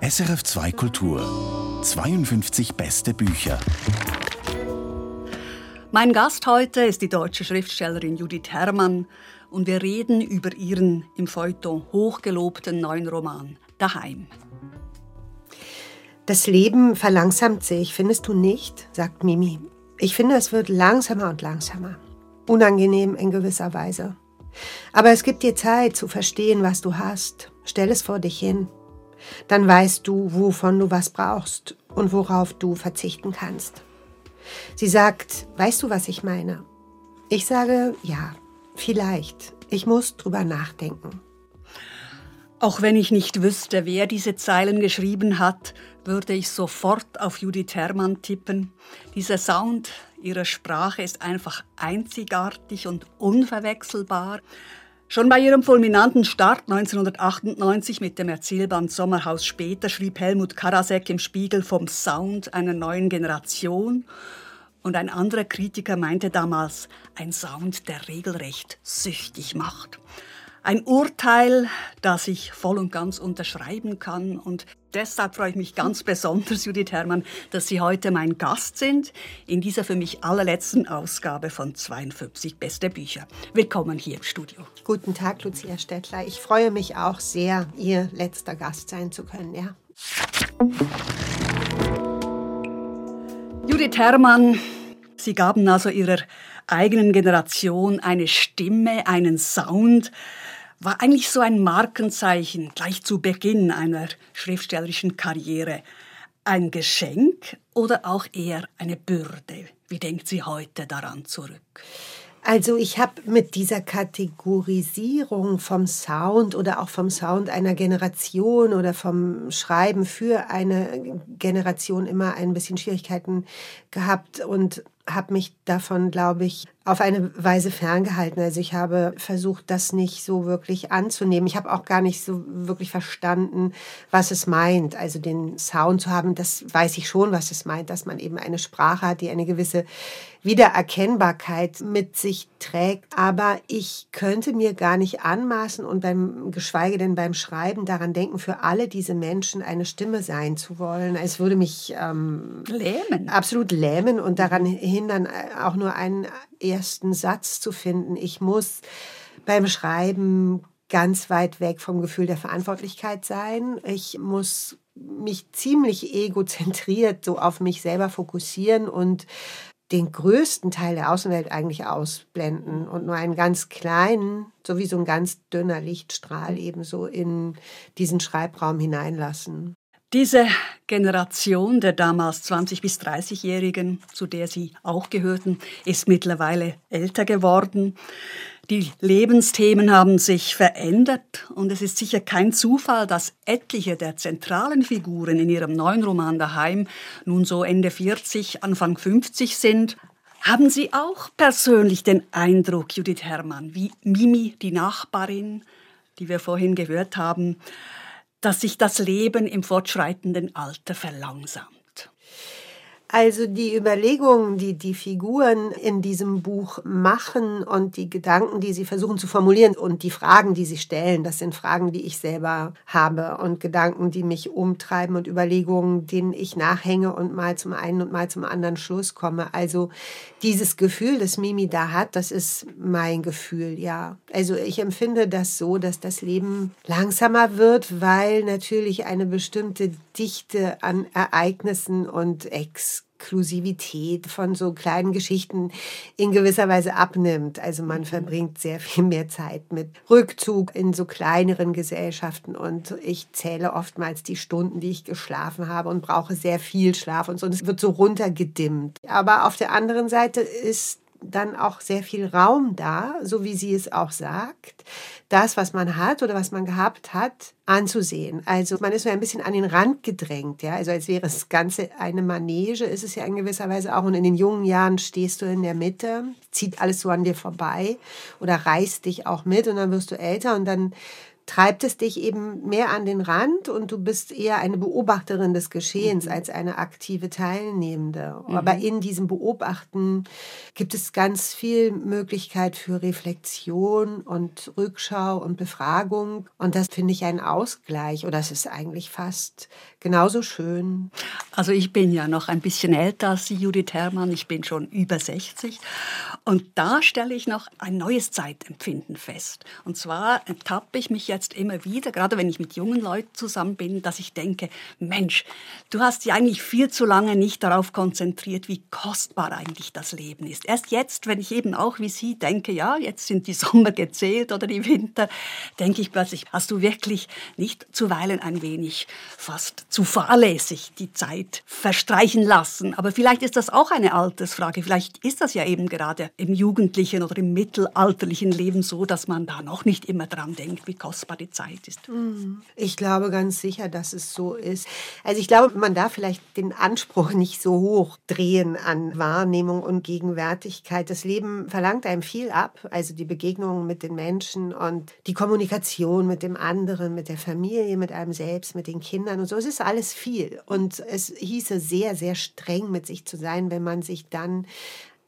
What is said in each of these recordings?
SRF 2 Kultur 52 beste Bücher. Mein Gast heute ist die deutsche Schriftstellerin Judith Herrmann und wir reden über ihren im Feuilleton hochgelobten neuen Roman Daheim. Das Leben verlangsamt sich, findest du nicht? sagt Mimi. Ich finde, es wird langsamer und langsamer. Unangenehm in gewisser Weise. Aber es gibt dir Zeit zu verstehen, was du hast. Stell es vor dich hin. Dann weißt du, wovon du was brauchst und worauf du verzichten kannst. Sie sagt, weißt du, was ich meine? Ich sage, ja, vielleicht. Ich muss drüber nachdenken. Auch wenn ich nicht wüsste, wer diese Zeilen geschrieben hat, würde ich sofort auf Judith Herrmann tippen. Dieser Sound ihrer Sprache ist einfach einzigartig und unverwechselbar. Schon bei ihrem fulminanten Start 1998 mit dem Erzählband Sommerhaus später schrieb Helmut Karasek im Spiegel vom Sound einer neuen Generation. Und ein anderer Kritiker meinte damals, ein Sound, der regelrecht süchtig macht. Ein Urteil, das ich voll und ganz unterschreiben kann. Und deshalb freue ich mich ganz besonders, Judith Herrmann, dass Sie heute mein Gast sind in dieser für mich allerletzten Ausgabe von 52 Beste Bücher. Willkommen hier im Studio. Guten Tag, Lucia Stettler. Ich freue mich auch sehr, Ihr letzter Gast sein zu können. Ja. Judith Herrmann, Sie gaben also Ihrer eigenen Generation eine Stimme, einen Sound, war eigentlich so ein Markenzeichen gleich zu Beginn einer schriftstellerischen Karriere. Ein Geschenk oder auch eher eine Bürde? Wie denkt sie heute daran zurück? Also ich habe mit dieser Kategorisierung vom Sound oder auch vom Sound einer Generation oder vom Schreiben für eine Generation immer ein bisschen Schwierigkeiten gehabt und habe mich davon, glaube ich, auf eine Weise ferngehalten. Also ich habe versucht, das nicht so wirklich anzunehmen. Ich habe auch gar nicht so wirklich verstanden, was es meint. Also den Sound zu haben, das weiß ich schon, was es meint, dass man eben eine Sprache hat, die eine gewisse Wiedererkennbarkeit mit sich trägt. Aber ich könnte mir gar nicht anmaßen und beim, geschweige denn beim Schreiben daran denken, für alle diese Menschen eine Stimme sein zu wollen. Es würde mich ähm, lähmen. Absolut lähmen und daran hindern, auch nur einen ersten Satz zu finden. Ich muss beim Schreiben ganz weit weg vom Gefühl der Verantwortlichkeit sein. Ich muss mich ziemlich egozentriert so auf mich selber fokussieren und den größten Teil der Außenwelt eigentlich ausblenden und nur einen ganz kleinen, so wie so ein ganz dünner Lichtstrahl ebenso in diesen Schreibraum hineinlassen. Diese Generation der damals 20- bis 30-Jährigen, zu der Sie auch gehörten, ist mittlerweile älter geworden. Die Lebensthemen haben sich verändert und es ist sicher kein Zufall, dass etliche der zentralen Figuren in ihrem neuen Roman Daheim nun so Ende 40, Anfang 50 sind. Haben Sie auch persönlich den Eindruck, Judith Herrmann, wie Mimi, die Nachbarin, die wir vorhin gehört haben, dass sich das Leben im fortschreitenden Alter verlangsamt. Also die Überlegungen, die die Figuren in diesem Buch machen und die Gedanken, die sie versuchen zu formulieren und die Fragen, die sie stellen, das sind Fragen, die ich selber habe und Gedanken, die mich umtreiben und Überlegungen, denen ich nachhänge und mal zum einen und mal zum anderen Schluss komme. Also dieses Gefühl, das Mimi da hat, das ist mein Gefühl, ja. Also ich empfinde das so, dass das Leben langsamer wird, weil natürlich eine bestimmte Dichte an Ereignissen und Exklusivität von so kleinen Geschichten in gewisser Weise abnimmt. Also man verbringt sehr viel mehr Zeit mit Rückzug in so kleineren Gesellschaften und ich zähle oftmals die Stunden, die ich geschlafen habe und brauche sehr viel Schlaf und so. Und es wird so runtergedimmt. Aber auf der anderen Seite ist dann auch sehr viel Raum da, so wie sie es auch sagt, das, was man hat oder was man gehabt hat, anzusehen. Also man ist so ein bisschen an den Rand gedrängt, ja. Also als wäre das Ganze eine Manege, ist es ja in gewisser Weise auch. Und in den jungen Jahren stehst du in der Mitte, zieht alles so an dir vorbei oder reißt dich auch mit und dann wirst du älter und dann treibt es dich eben mehr an den Rand und du bist eher eine Beobachterin des Geschehens mhm. als eine aktive Teilnehmende. Mhm. Aber in diesem Beobachten gibt es ganz viel Möglichkeit für Reflexion und Rückschau und Befragung. Und das finde ich ein Ausgleich oder es ist eigentlich fast genauso schön. Also ich bin ja noch ein bisschen älter als Judith Herrmann. Ich bin schon über 60. Und da stelle ich noch ein neues Zeitempfinden fest. Und zwar ertappe ich mich jetzt immer wieder, gerade wenn ich mit jungen Leuten zusammen bin, dass ich denke, Mensch, du hast dich eigentlich viel zu lange nicht darauf konzentriert, wie kostbar eigentlich das Leben ist. Erst jetzt, wenn ich eben auch wie Sie denke, ja, jetzt sind die Sommer gezählt oder die Winter, denke ich plötzlich, hast du wirklich nicht zuweilen ein wenig fast zu fahrlässig die Zeit verstreichen lassen. Aber vielleicht ist das auch eine Altersfrage. Vielleicht ist das ja eben gerade im jugendlichen oder im mittelalterlichen Leben so, dass man da noch nicht immer dran denkt, wie kostbar die Zeit ist. Mhm. Ich glaube ganz sicher, dass es so ist. Also ich glaube, man darf vielleicht den Anspruch nicht so hoch drehen an Wahrnehmung und Gegenwärtigkeit. Das Leben verlangt einem viel ab, also die Begegnungen mit den Menschen und die Kommunikation mit dem anderen, mit der Familie, mit einem selbst, mit den Kindern und so. Es ist alles viel und es hieße sehr, sehr streng mit sich zu sein, wenn man sich dann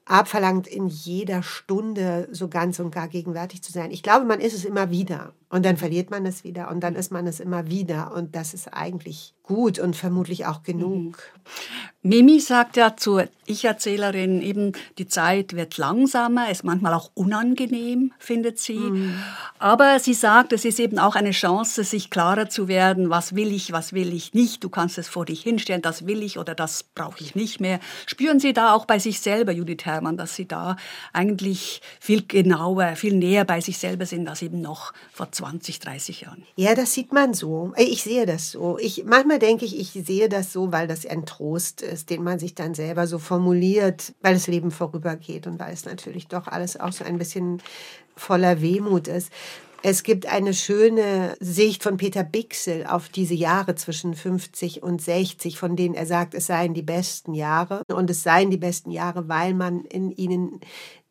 abverlangt, in jeder Stunde so ganz und gar gegenwärtig zu sein. Ich glaube, man ist es immer wieder. Und dann verliert man es wieder und dann ist man es immer wieder. Und das ist eigentlich gut und vermutlich auch genug. Mhm. Mimi sagt ja zur Ich-Erzählerin eben, die Zeit wird langsamer, ist manchmal auch unangenehm, findet sie. Mhm. Aber sie sagt, es ist eben auch eine Chance, sich klarer zu werden, was will ich, was will ich nicht. Du kannst es vor dich hinstellen, das will ich oder das brauche ich nicht mehr. Spüren Sie da auch bei sich selber, Judith Herrmann, dass Sie da eigentlich viel genauer, viel näher bei sich selber sind als eben noch vor 20, 30 Jahren. Ja, das sieht man so. Ich sehe das so. Ich, manchmal denke ich, ich sehe das so, weil das ein Trost ist, den man sich dann selber so formuliert, weil das Leben vorübergeht und weil es natürlich doch alles auch so ein bisschen voller Wehmut ist. Es gibt eine schöne Sicht von Peter Bixel auf diese Jahre zwischen 50 und 60, von denen er sagt, es seien die besten Jahre. Und es seien die besten Jahre, weil man in ihnen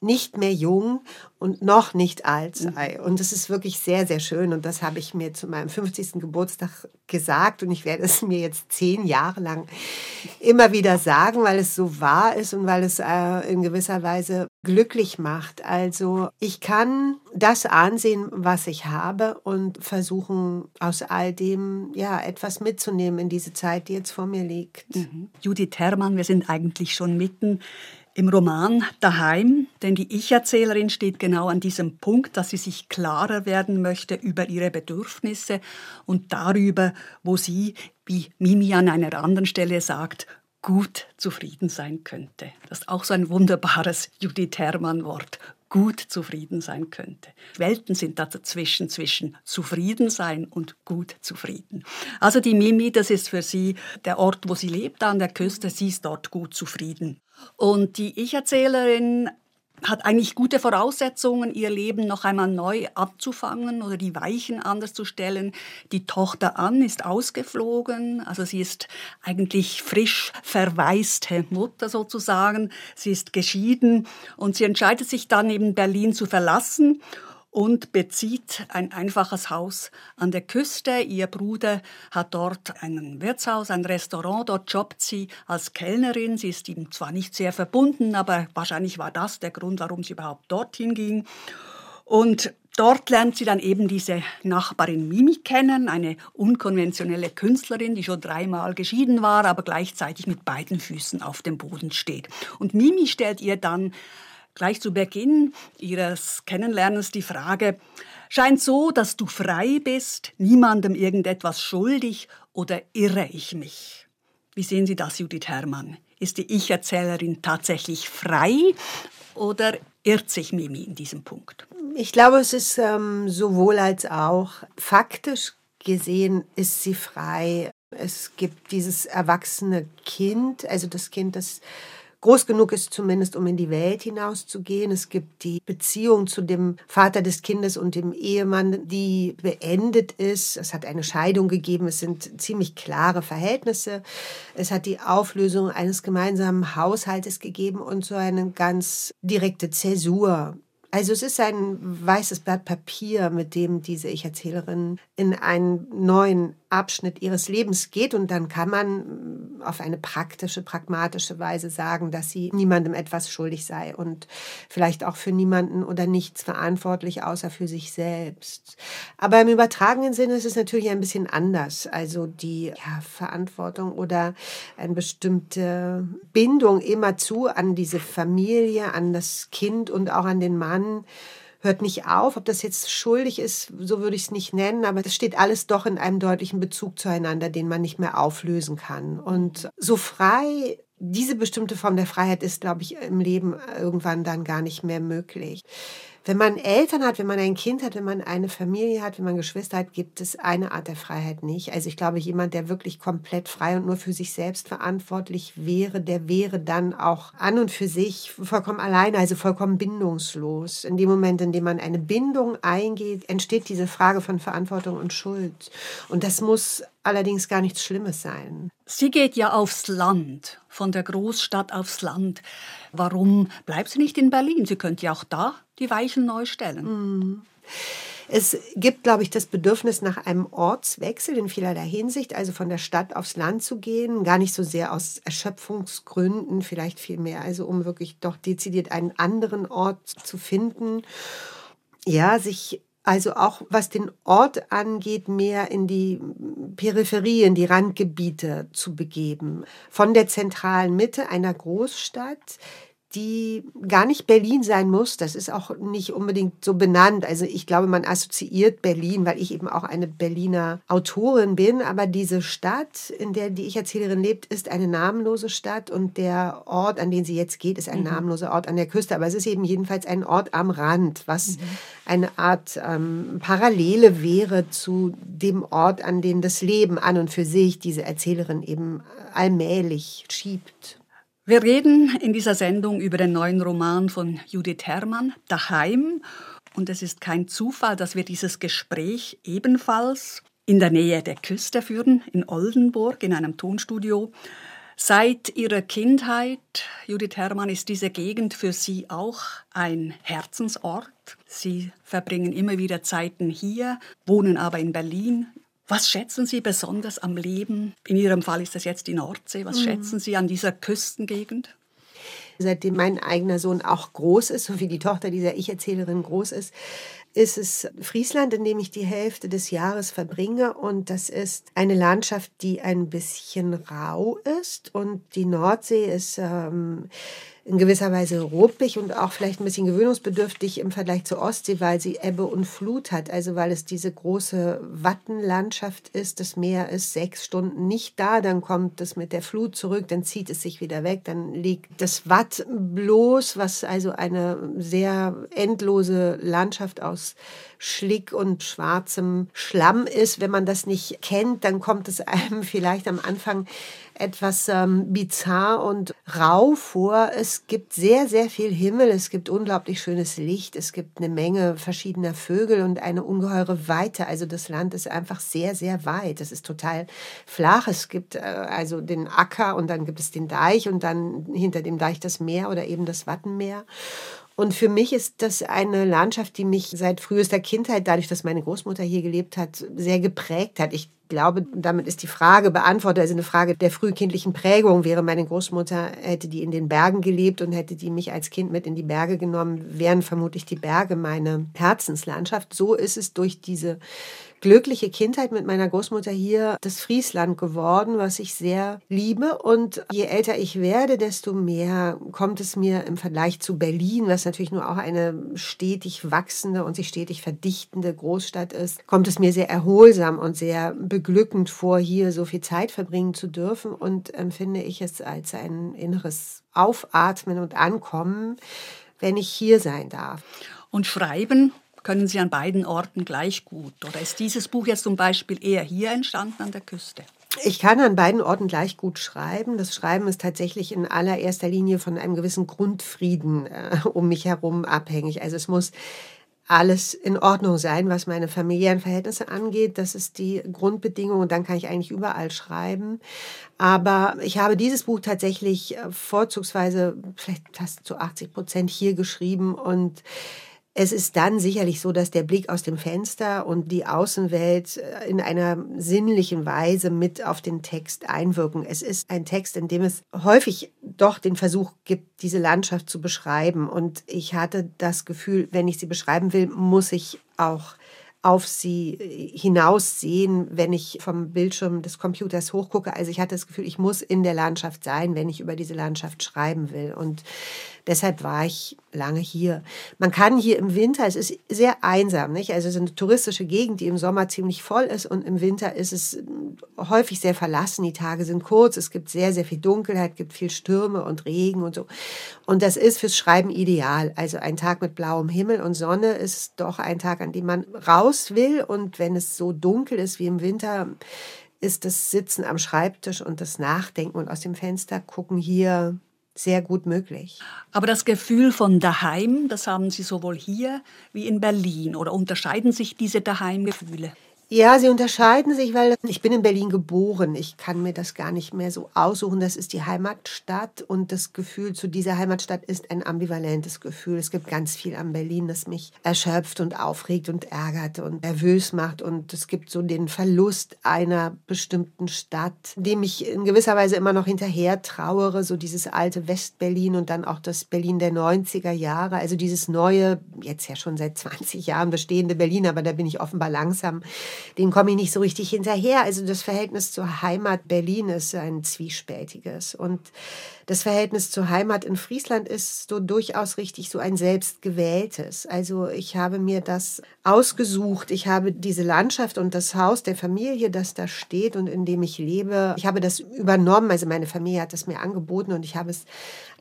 nicht mehr jung und noch nicht alt sei. Mhm. Und das ist wirklich sehr, sehr schön. Und das habe ich mir zu meinem 50. Geburtstag gesagt. Und ich werde es mir jetzt zehn Jahre lang immer wieder sagen, weil es so wahr ist und weil es äh, in gewisser Weise glücklich macht. Also ich kann das ansehen, was ich habe und versuchen, aus all dem ja etwas mitzunehmen in diese Zeit, die jetzt vor mir liegt. Mhm. Judith Herrmann, wir sind eigentlich schon mitten im Roman Daheim, denn die Ich-Erzählerin steht genau an diesem Punkt, dass sie sich klarer werden möchte über ihre Bedürfnisse und darüber, wo sie, wie Mimi an einer anderen Stelle sagt, gut zufrieden sein könnte. Das ist auch so ein wunderbares Judith Herrmann-Wort. Gut zufrieden sein könnte. Welten sind da dazwischen, zwischen zufrieden sein und gut zufrieden. Also die Mimi, das ist für sie der Ort, wo sie lebt, an der Küste. Sie ist dort gut zufrieden. Und die Ich-Erzählerin hat eigentlich gute Voraussetzungen, ihr Leben noch einmal neu abzufangen oder die Weichen anders zu stellen. Die Tochter Ann ist ausgeflogen, also sie ist eigentlich frisch verwaiste Mutter sozusagen. Sie ist geschieden und sie entscheidet sich dann eben Berlin zu verlassen und bezieht ein einfaches Haus an der Küste. Ihr Bruder hat dort ein Wirtshaus, ein Restaurant. Dort jobbt sie als Kellnerin. Sie ist ihm zwar nicht sehr verbunden, aber wahrscheinlich war das der Grund, warum sie überhaupt dorthin ging. Und Dort lernt sie dann eben diese Nachbarin Mimi kennen, eine unkonventionelle Künstlerin, die schon dreimal geschieden war, aber gleichzeitig mit beiden Füßen auf dem Boden steht. Und Mimi stellt ihr dann gleich zu Beginn Ihres Kennenlernens die Frage, scheint so, dass du frei bist, niemandem irgendetwas schuldig oder irre ich mich? Wie sehen Sie das, Judith Herrmann? Ist die Ich-Erzählerin tatsächlich frei oder irrt sich Mimi in diesem Punkt? Ich glaube, es ist ähm, sowohl als auch. Faktisch gesehen ist sie frei. Es gibt dieses erwachsene Kind, also das Kind, das groß genug ist, zumindest um in die Welt hinauszugehen. Es gibt die Beziehung zu dem Vater des Kindes und dem Ehemann, die beendet ist. Es hat eine Scheidung gegeben. Es sind ziemlich klare Verhältnisse. Es hat die Auflösung eines gemeinsamen Haushaltes gegeben und so eine ganz direkte Zäsur Also es ist ein weißes Blatt Papier, mit dem diese Ich-Erzählerin in einen neuen Abschnitt ihres Lebens geht und dann kann man auf eine praktische, pragmatische Weise sagen, dass sie niemandem etwas schuldig sei und vielleicht auch für niemanden oder nichts verantwortlich, außer für sich selbst. Aber im übertragenen Sinne ist es natürlich ein bisschen anders. Also die ja, Verantwortung oder eine bestimmte Bindung immerzu an diese Familie, an das Kind und auch an den Mann hört nicht auf. Ob das jetzt schuldig ist, so würde ich es nicht nennen, aber es steht alles doch in einem deutlichen Bezug zueinander, den man nicht mehr auflösen kann. Und so frei diese bestimmte Form der Freiheit ist, glaube ich, im Leben irgendwann dann gar nicht mehr möglich. Wenn man Eltern hat, wenn man ein Kind hat, wenn man eine Familie hat, wenn man Geschwister hat, gibt es eine Art der Freiheit nicht. Also ich glaube, jemand, der wirklich komplett frei und nur für sich selbst verantwortlich wäre, der wäre dann auch an und für sich vollkommen alleine, also vollkommen bindungslos. In dem Moment, in dem man eine Bindung eingeht, entsteht diese Frage von Verantwortung und Schuld. Und das muss allerdings gar nichts Schlimmes sein. Sie geht ja aufs Land, von der Großstadt aufs Land. Warum bleibt sie nicht in Berlin? Sie könnte ja auch da die Weichen neu stellen. Mhm. Es gibt, glaube ich, das Bedürfnis nach einem Ortswechsel in vielerlei Hinsicht, also von der Stadt aufs Land zu gehen, gar nicht so sehr aus Erschöpfungsgründen, vielleicht viel mehr, also um wirklich doch dezidiert einen anderen Ort zu finden. Ja, sich also auch was den Ort angeht, mehr in die Peripherie, in die Randgebiete zu begeben. Von der zentralen Mitte einer Großstadt die gar nicht Berlin sein muss. Das ist auch nicht unbedingt so benannt. Also ich glaube, man assoziiert Berlin, weil ich eben auch eine Berliner Autorin bin. Aber diese Stadt, in der die Ich-Erzählerin lebt, ist eine namenlose Stadt und der Ort, an den sie jetzt geht, ist ein mhm. namenloser Ort an der Küste. Aber es ist eben jedenfalls ein Ort am Rand, was mhm. eine Art ähm, Parallele wäre zu dem Ort, an den das Leben an und für sich diese Erzählerin eben allmählich schiebt. Wir reden in dieser Sendung über den neuen Roman von Judith Herrmann, Daheim. Und es ist kein Zufall, dass wir dieses Gespräch ebenfalls in der Nähe der Küste führen, in Oldenburg, in einem Tonstudio. Seit ihrer Kindheit, Judith Herrmann, ist diese Gegend für Sie auch ein Herzensort. Sie verbringen immer wieder Zeiten hier, wohnen aber in Berlin, was schätzen Sie besonders am Leben? In Ihrem Fall ist das jetzt die Nordsee. Was mhm. schätzen Sie an dieser Küstengegend? Seitdem mein eigener Sohn auch groß ist, so wie die Tochter dieser Ich-Erzählerin groß ist, ist es Friesland, in dem ich die Hälfte des Jahres verbringe. Und das ist eine Landschaft, die ein bisschen rau ist. Und die Nordsee ist ähm, in gewisser Weise ruppig und auch vielleicht ein bisschen gewöhnungsbedürftig im Vergleich zur Ostsee, weil sie Ebbe und Flut hat. Also weil es diese große Wattenlandschaft ist. Das Meer ist sechs Stunden nicht da, dann kommt es mit der Flut zurück, dann zieht es sich wieder weg, dann liegt das Watt bloß, was also eine sehr endlose Landschaft aus Schlick und schwarzem Schlamm ist. Wenn man das nicht kennt, dann kommt es einem vielleicht am Anfang etwas ähm, bizarr und rau vor. Es gibt sehr, sehr viel Himmel, es gibt unglaublich schönes Licht, es gibt eine Menge verschiedener Vögel und eine ungeheure Weite. Also das Land ist einfach sehr, sehr weit. Es ist total flach. Es gibt äh, also den Acker und dann gibt es den Deich und dann hinter dem Deich das Meer oder eben das Wattenmeer. Und für mich ist das eine Landschaft, die mich seit frühester Kindheit, dadurch, dass meine Großmutter hier gelebt hat, sehr geprägt hat. Ich glaube, damit ist die Frage beantwortet, also eine Frage der frühkindlichen Prägung. Wäre meine Großmutter, hätte die in den Bergen gelebt und hätte die mich als Kind mit in die Berge genommen, wären vermutlich die Berge meine Herzenslandschaft. So ist es durch diese glückliche Kindheit mit meiner Großmutter hier das Friesland geworden, was ich sehr liebe. Und je älter ich werde, desto mehr kommt es mir im Vergleich zu Berlin, was natürlich nur auch eine stetig wachsende und sich stetig verdichtende Großstadt ist, kommt es mir sehr erholsam und sehr beglückend vor, hier so viel Zeit verbringen zu dürfen und empfinde ich es als ein inneres Aufatmen und Ankommen, wenn ich hier sein darf. Und schreiben können Sie an beiden Orten gleich gut? Oder ist dieses Buch jetzt zum Beispiel eher hier entstanden an der Küste? Ich kann an beiden Orten gleich gut schreiben. Das Schreiben ist tatsächlich in allererster Linie von einem gewissen Grundfrieden äh, um mich herum abhängig. Also es muss alles in Ordnung sein, was meine familiären Verhältnisse angeht. Das ist die Grundbedingung und dann kann ich eigentlich überall schreiben. Aber ich habe dieses Buch tatsächlich äh, vorzugsweise vielleicht fast zu 80 Prozent hier geschrieben und Es ist dann sicherlich so, dass der Blick aus dem Fenster und die Außenwelt äh, in einer sinnlichen Weise mit auf den Text einwirken. Es ist ein Text, in dem es häufig doch den Versuch gibt, diese Landschaft zu beschreiben. Und ich hatte das Gefühl, wenn ich sie beschreiben will, muss ich auch auf sie äh, hinaussehen, wenn ich vom Bildschirm des Computers hochgucke. Also ich hatte das Gefühl, ich muss in der Landschaft sein, wenn ich über diese Landschaft schreiben will. Und deshalb war ich lange hier. Man kann hier im Winter, es ist sehr einsam, nicht? Also es ist eine touristische Gegend, die im Sommer ziemlich voll ist und im Winter ist es häufig sehr verlassen. Die Tage sind kurz, es gibt sehr, sehr viel Dunkelheit, gibt viel Stürme und Regen und so. Und das ist fürs Schreiben ideal. Also ein Tag mit blauem Himmel und Sonne ist doch ein Tag, an dem man raus will und wenn es so dunkel ist wie im Winter, ist das Sitzen am Schreibtisch und das Nachdenken und aus dem Fenster gucken hier sehr gut möglich. Aber das Gefühl von daheim, das haben Sie sowohl hier wie in Berlin oder unterscheiden sich diese Daheimgefühle? Ja, sie unterscheiden sich, weil ich bin in Berlin geboren. Ich kann mir das gar nicht mehr so aussuchen. Das ist die Heimatstadt und das Gefühl zu dieser Heimatstadt ist ein ambivalentes Gefühl. Es gibt ganz viel an Berlin, das mich erschöpft und aufregt und ärgert und nervös macht und es gibt so den Verlust einer bestimmten Stadt, dem ich in gewisser Weise immer noch hinterher trauere, so dieses alte Westberlin und dann auch das Berlin der 90er Jahre, also dieses neue, jetzt ja schon seit 20 Jahren bestehende Berlin, aber da bin ich offenbar langsam den komme ich nicht so richtig hinterher. Also das Verhältnis zur Heimat Berlin ist ein zwiespältiges. Und das Verhältnis zur Heimat in Friesland ist so durchaus richtig so ein selbstgewähltes. Also ich habe mir das ausgesucht. Ich habe diese Landschaft und das Haus der Familie, das da steht und in dem ich lebe, ich habe das übernommen. Also meine Familie hat es mir angeboten und ich habe es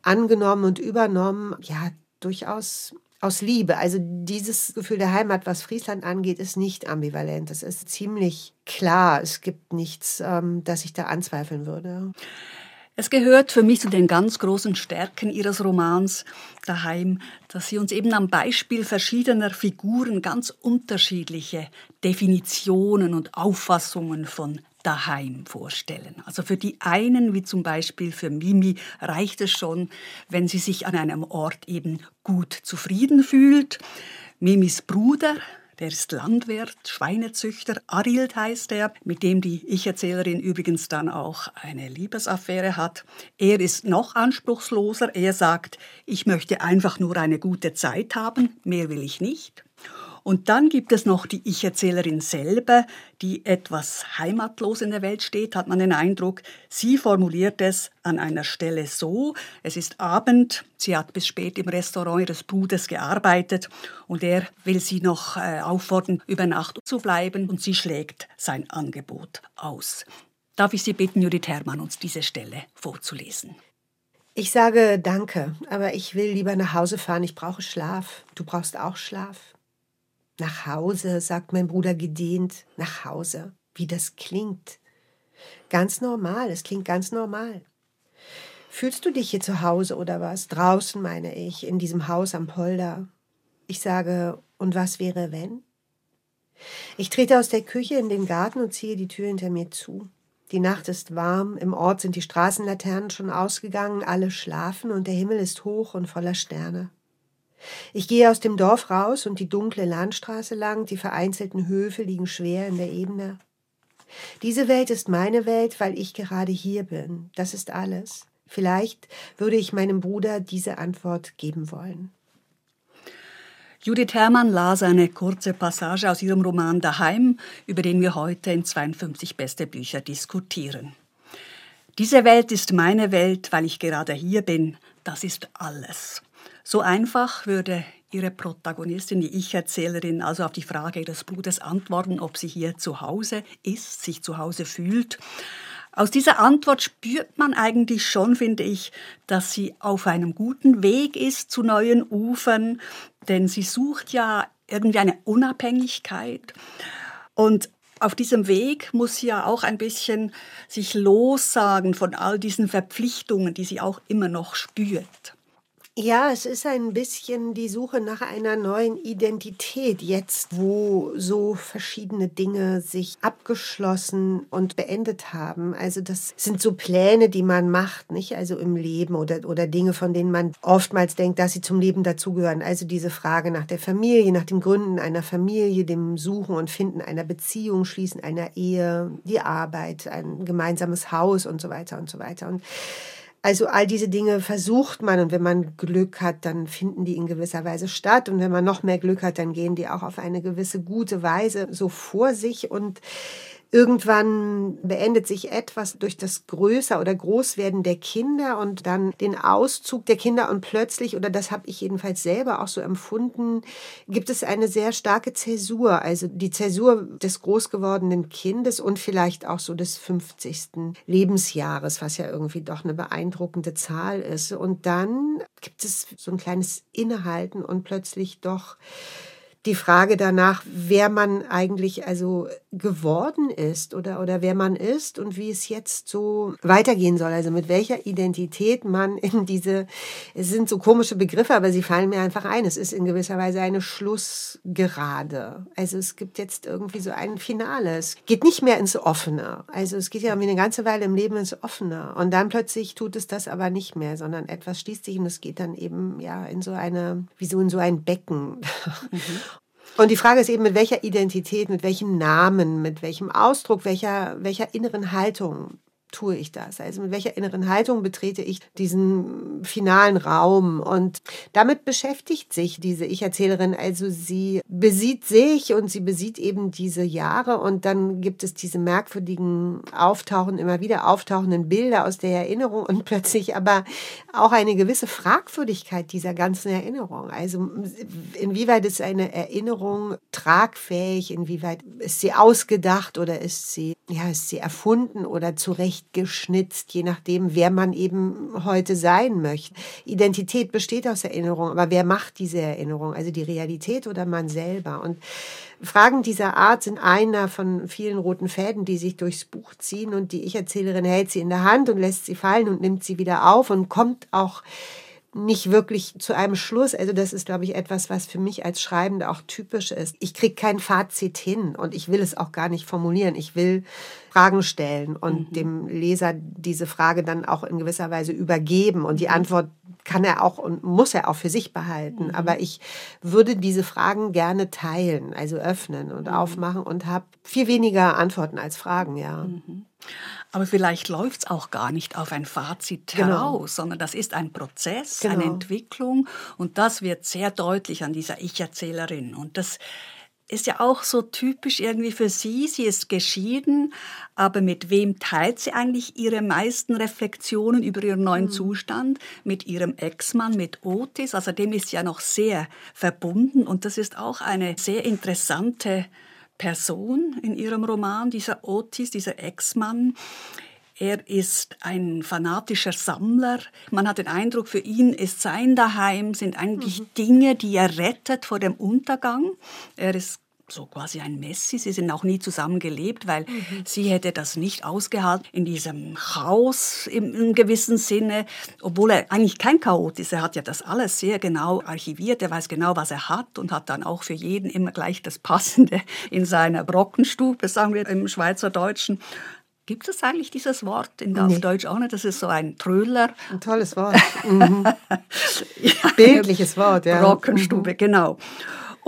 angenommen und übernommen. Ja, durchaus aus Liebe. Also dieses Gefühl der Heimat, was Friesland angeht, ist nicht ambivalent. Es ist ziemlich klar. Es gibt nichts, ähm, das ich da anzweifeln würde. Es gehört für mich zu den ganz großen Stärken Ihres Romans daheim, dass Sie uns eben am Beispiel verschiedener Figuren ganz unterschiedliche Definitionen und Auffassungen von daheim vorstellen. Also für die einen, wie zum Beispiel für Mimi, reicht es schon, wenn sie sich an einem Ort eben gut zufrieden fühlt. Mimis Bruder, der ist Landwirt, Schweinezüchter, Arild heißt er, mit dem die Ich-Erzählerin übrigens dann auch eine Liebesaffäre hat. Er ist noch anspruchsloser. Er sagt, ich möchte einfach nur eine gute Zeit haben, mehr will ich nicht. Und dann gibt es noch die Ich-Erzählerin selber, die etwas heimatlos in der Welt steht, hat man den Eindruck. Sie formuliert es an einer Stelle so, es ist Abend, sie hat bis spät im Restaurant ihres Bruders gearbeitet und er will sie noch äh, auffordern, über Nacht zu bleiben und sie schlägt sein Angebot aus. Darf ich Sie bitten, Judith Herrmann, uns diese Stelle vorzulesen? Ich sage danke, aber ich will lieber nach Hause fahren. Ich brauche Schlaf. Du brauchst auch Schlaf. Nach Hause, sagt mein Bruder gedehnt, nach Hause. Wie das klingt. Ganz normal, es klingt ganz normal. Fühlst du dich hier zu Hause oder was? Draußen, meine ich, in diesem Haus am Polder. Ich sage, und was wäre, wenn? Ich trete aus der Küche in den Garten und ziehe die Tür hinter mir zu. Die Nacht ist warm, im Ort sind die Straßenlaternen schon ausgegangen, alle schlafen und der Himmel ist hoch und voller Sterne. Ich gehe aus dem Dorf raus und die dunkle Landstraße lang, die vereinzelten Höfe liegen schwer in der Ebene. Diese Welt ist meine Welt, weil ich gerade hier bin. Das ist alles. Vielleicht würde ich meinem Bruder diese Antwort geben wollen. Judith Herrmann las eine kurze Passage aus ihrem Roman Daheim, über den wir heute in 52 beste Bücher diskutieren. Diese Welt ist meine Welt, weil ich gerade hier bin. Das ist alles. So einfach würde ihre Protagonistin, die Ich-Erzählerin, also auf die Frage ihres Bruders antworten, ob sie hier zu Hause ist, sich zu Hause fühlt. Aus dieser Antwort spürt man eigentlich schon, finde ich, dass sie auf einem guten Weg ist zu neuen Ufern, denn sie sucht ja irgendwie eine Unabhängigkeit. Und auf diesem Weg muss sie ja auch ein bisschen sich lossagen von all diesen Verpflichtungen, die sie auch immer noch spürt. Ja, es ist ein bisschen die Suche nach einer neuen Identität jetzt, wo so verschiedene Dinge sich abgeschlossen und beendet haben. Also das sind so Pläne, die man macht, nicht? Also im Leben oder, oder Dinge, von denen man oftmals denkt, dass sie zum Leben dazugehören. Also diese Frage nach der Familie, nach dem Gründen einer Familie, dem Suchen und Finden einer Beziehung, Schließen einer Ehe, die Arbeit, ein gemeinsames Haus und so weiter und so weiter. Und also all diese Dinge versucht man und wenn man Glück hat, dann finden die in gewisser Weise statt. Und wenn man noch mehr Glück hat, dann gehen die auch auf eine gewisse gute Weise so vor sich. Und Irgendwann beendet sich etwas durch das Größer oder Großwerden der Kinder und dann den Auszug der Kinder und plötzlich, oder das habe ich jedenfalls selber auch so empfunden, gibt es eine sehr starke Zäsur, also die Zäsur des groß gewordenen Kindes und vielleicht auch so des 50. Lebensjahres, was ja irgendwie doch eine beeindruckende Zahl ist. Und dann gibt es so ein kleines Innehalten und plötzlich doch die Frage danach, wer man eigentlich also geworden ist oder, oder wer man ist und wie es jetzt so weitergehen soll. Also mit welcher Identität man in diese, es sind so komische Begriffe, aber sie fallen mir einfach ein. Es ist in gewisser Weise eine Schlussgerade. Also es gibt jetzt irgendwie so ein Finale. Es geht nicht mehr ins Offene. Also es geht ja irgendwie eine ganze Weile im Leben ins Offene. Und dann plötzlich tut es das aber nicht mehr, sondern etwas schließt sich und es geht dann eben ja in so eine, wie so in so ein Becken. Mhm. Und die Frage ist eben, mit welcher Identität, mit welchem Namen, mit welchem Ausdruck, welcher, welcher inneren Haltung tue ich das? Also mit welcher inneren Haltung betrete ich diesen finalen Raum? Und damit beschäftigt sich diese Ich-Erzählerin. Also sie besieht sich und sie besieht eben diese Jahre und dann gibt es diese merkwürdigen Auftauchen, immer wieder auftauchenden Bilder aus der Erinnerung und plötzlich aber auch eine gewisse Fragwürdigkeit dieser ganzen Erinnerung. Also inwieweit ist eine Erinnerung tragfähig? Inwieweit ist sie ausgedacht oder ist sie, ja, ist sie erfunden oder zurecht zurechtgeschnitzt, je nachdem, wer man eben heute sein möchte. Identität besteht aus Erinnerung, aber wer macht diese Erinnerung? Also die Realität oder man selber? Und Fragen dieser Art sind einer von vielen roten Fäden, die sich durchs Buch ziehen und die Ich-Erzählerin hält sie in der Hand und lässt sie fallen und nimmt sie wieder auf und kommt auch nicht wirklich zu einem Schluss. Also das ist, glaube ich, etwas, was für mich als Schreibende auch typisch ist. Ich kriege kein Fazit hin und ich will es auch gar nicht formulieren. Ich will Fragen stellen und mhm. dem Leser diese Frage dann auch in gewisser Weise übergeben. Und die mhm. Antwort kann er auch und muss er auch für sich behalten. Mhm. Aber ich würde diese Fragen gerne teilen, also öffnen und mhm. aufmachen und habe viel weniger Antworten als Fragen, ja. Aber vielleicht läuft es auch gar nicht auf ein Fazit genau. heraus, sondern das ist ein Prozess, genau. eine Entwicklung und das wird sehr deutlich an dieser Ich-Erzählerin. Und das ist ja auch so typisch irgendwie für sie. Sie ist geschieden, aber mit wem teilt sie eigentlich ihre meisten Reflexionen über ihren neuen mhm. Zustand? Mit ihrem Ex-Mann, mit Otis. Also dem ist sie ja noch sehr verbunden und das ist auch eine sehr interessante Person in ihrem Roman, dieser Otis, dieser Ex-Mann. Er ist ein fanatischer Sammler. Man hat den Eindruck, für ihn ist sein Daheim, sind eigentlich mhm. Dinge, die er rettet vor dem Untergang. Er ist so quasi ein Messi. Sie sind auch nie zusammen gelebt, weil mhm. sie hätte das nicht ausgehalten in diesem Chaos im, im, gewissen Sinne, obwohl er eigentlich kein Chaot ist. Er hat ja das alles sehr genau archiviert. Er weiß genau, was er hat und hat dann auch für jeden immer gleich das Passende in seiner Brockenstube, sagen wir im Schweizerdeutschen. Gibt es eigentlich dieses Wort in nee. Deutsch auch nicht? Das ist so ein Trödler. Ein tolles Wort. Mhm. ja, Bildliches Wort, ja. Brockenstube, mhm. genau.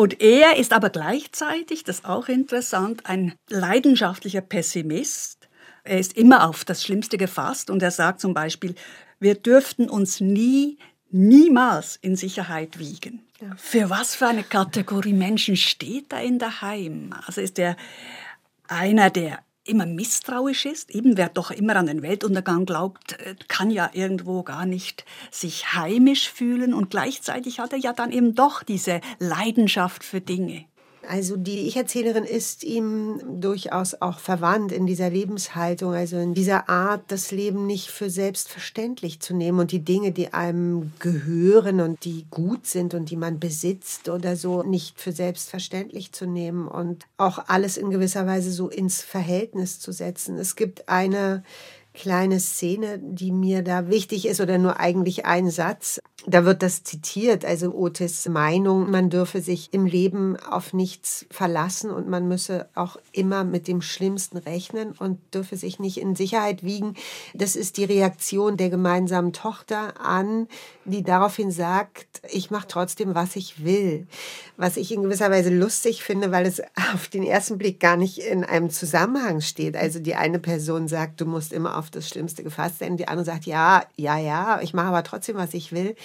Und er ist aber gleichzeitig, das ist auch interessant, ein leidenschaftlicher Pessimist. Er ist immer auf das Schlimmste gefasst und er sagt zum Beispiel, wir dürften uns nie, niemals in Sicherheit wiegen. Ja. Für was für eine Kategorie Menschen steht da in der Heim? Also ist er einer, der immer misstrauisch ist. Eben wer doch immer an den Weltuntergang glaubt, äh, kann ja irgendwo gar nicht sich heimisch fühlen und gleichzeitig hat er ja dann eben doch diese Leidenschaft für Dinge. Also die Ich-Erzählerin ist ihm durchaus auch verwandt in dieser Lebenshaltung, also in dieser Art, das Leben nicht für selbstverständlich zu nehmen und die Dinge, die einem gehören und die gut sind und die man besitzt oder so, nicht für selbstverständlich zu nehmen und auch alles in gewisser Weise so ins Verhältnis zu setzen. Es gibt eine kleine Szene, die mir da wichtig ist oder nur eigentlich ein Satz. Da wird das zitiert, also Otis Meinung, man dürfe sich im Leben auf nichts verlassen und man müsse auch immer mit dem Schlimmsten rechnen und dürfe sich nicht in Sicherheit wiegen. Das ist die Reaktion der gemeinsamen Tochter an, die daraufhin sagt, ich mache trotzdem, was ich will. Was ich in gewisser Weise lustig finde, weil es auf den ersten Blick gar nicht in einem Zusammenhang steht. Also die eine Person sagt, du musst immer auf das Schlimmste gefasst sein, die andere sagt, ja, ja, ja, ich mache aber trotzdem, was ich will.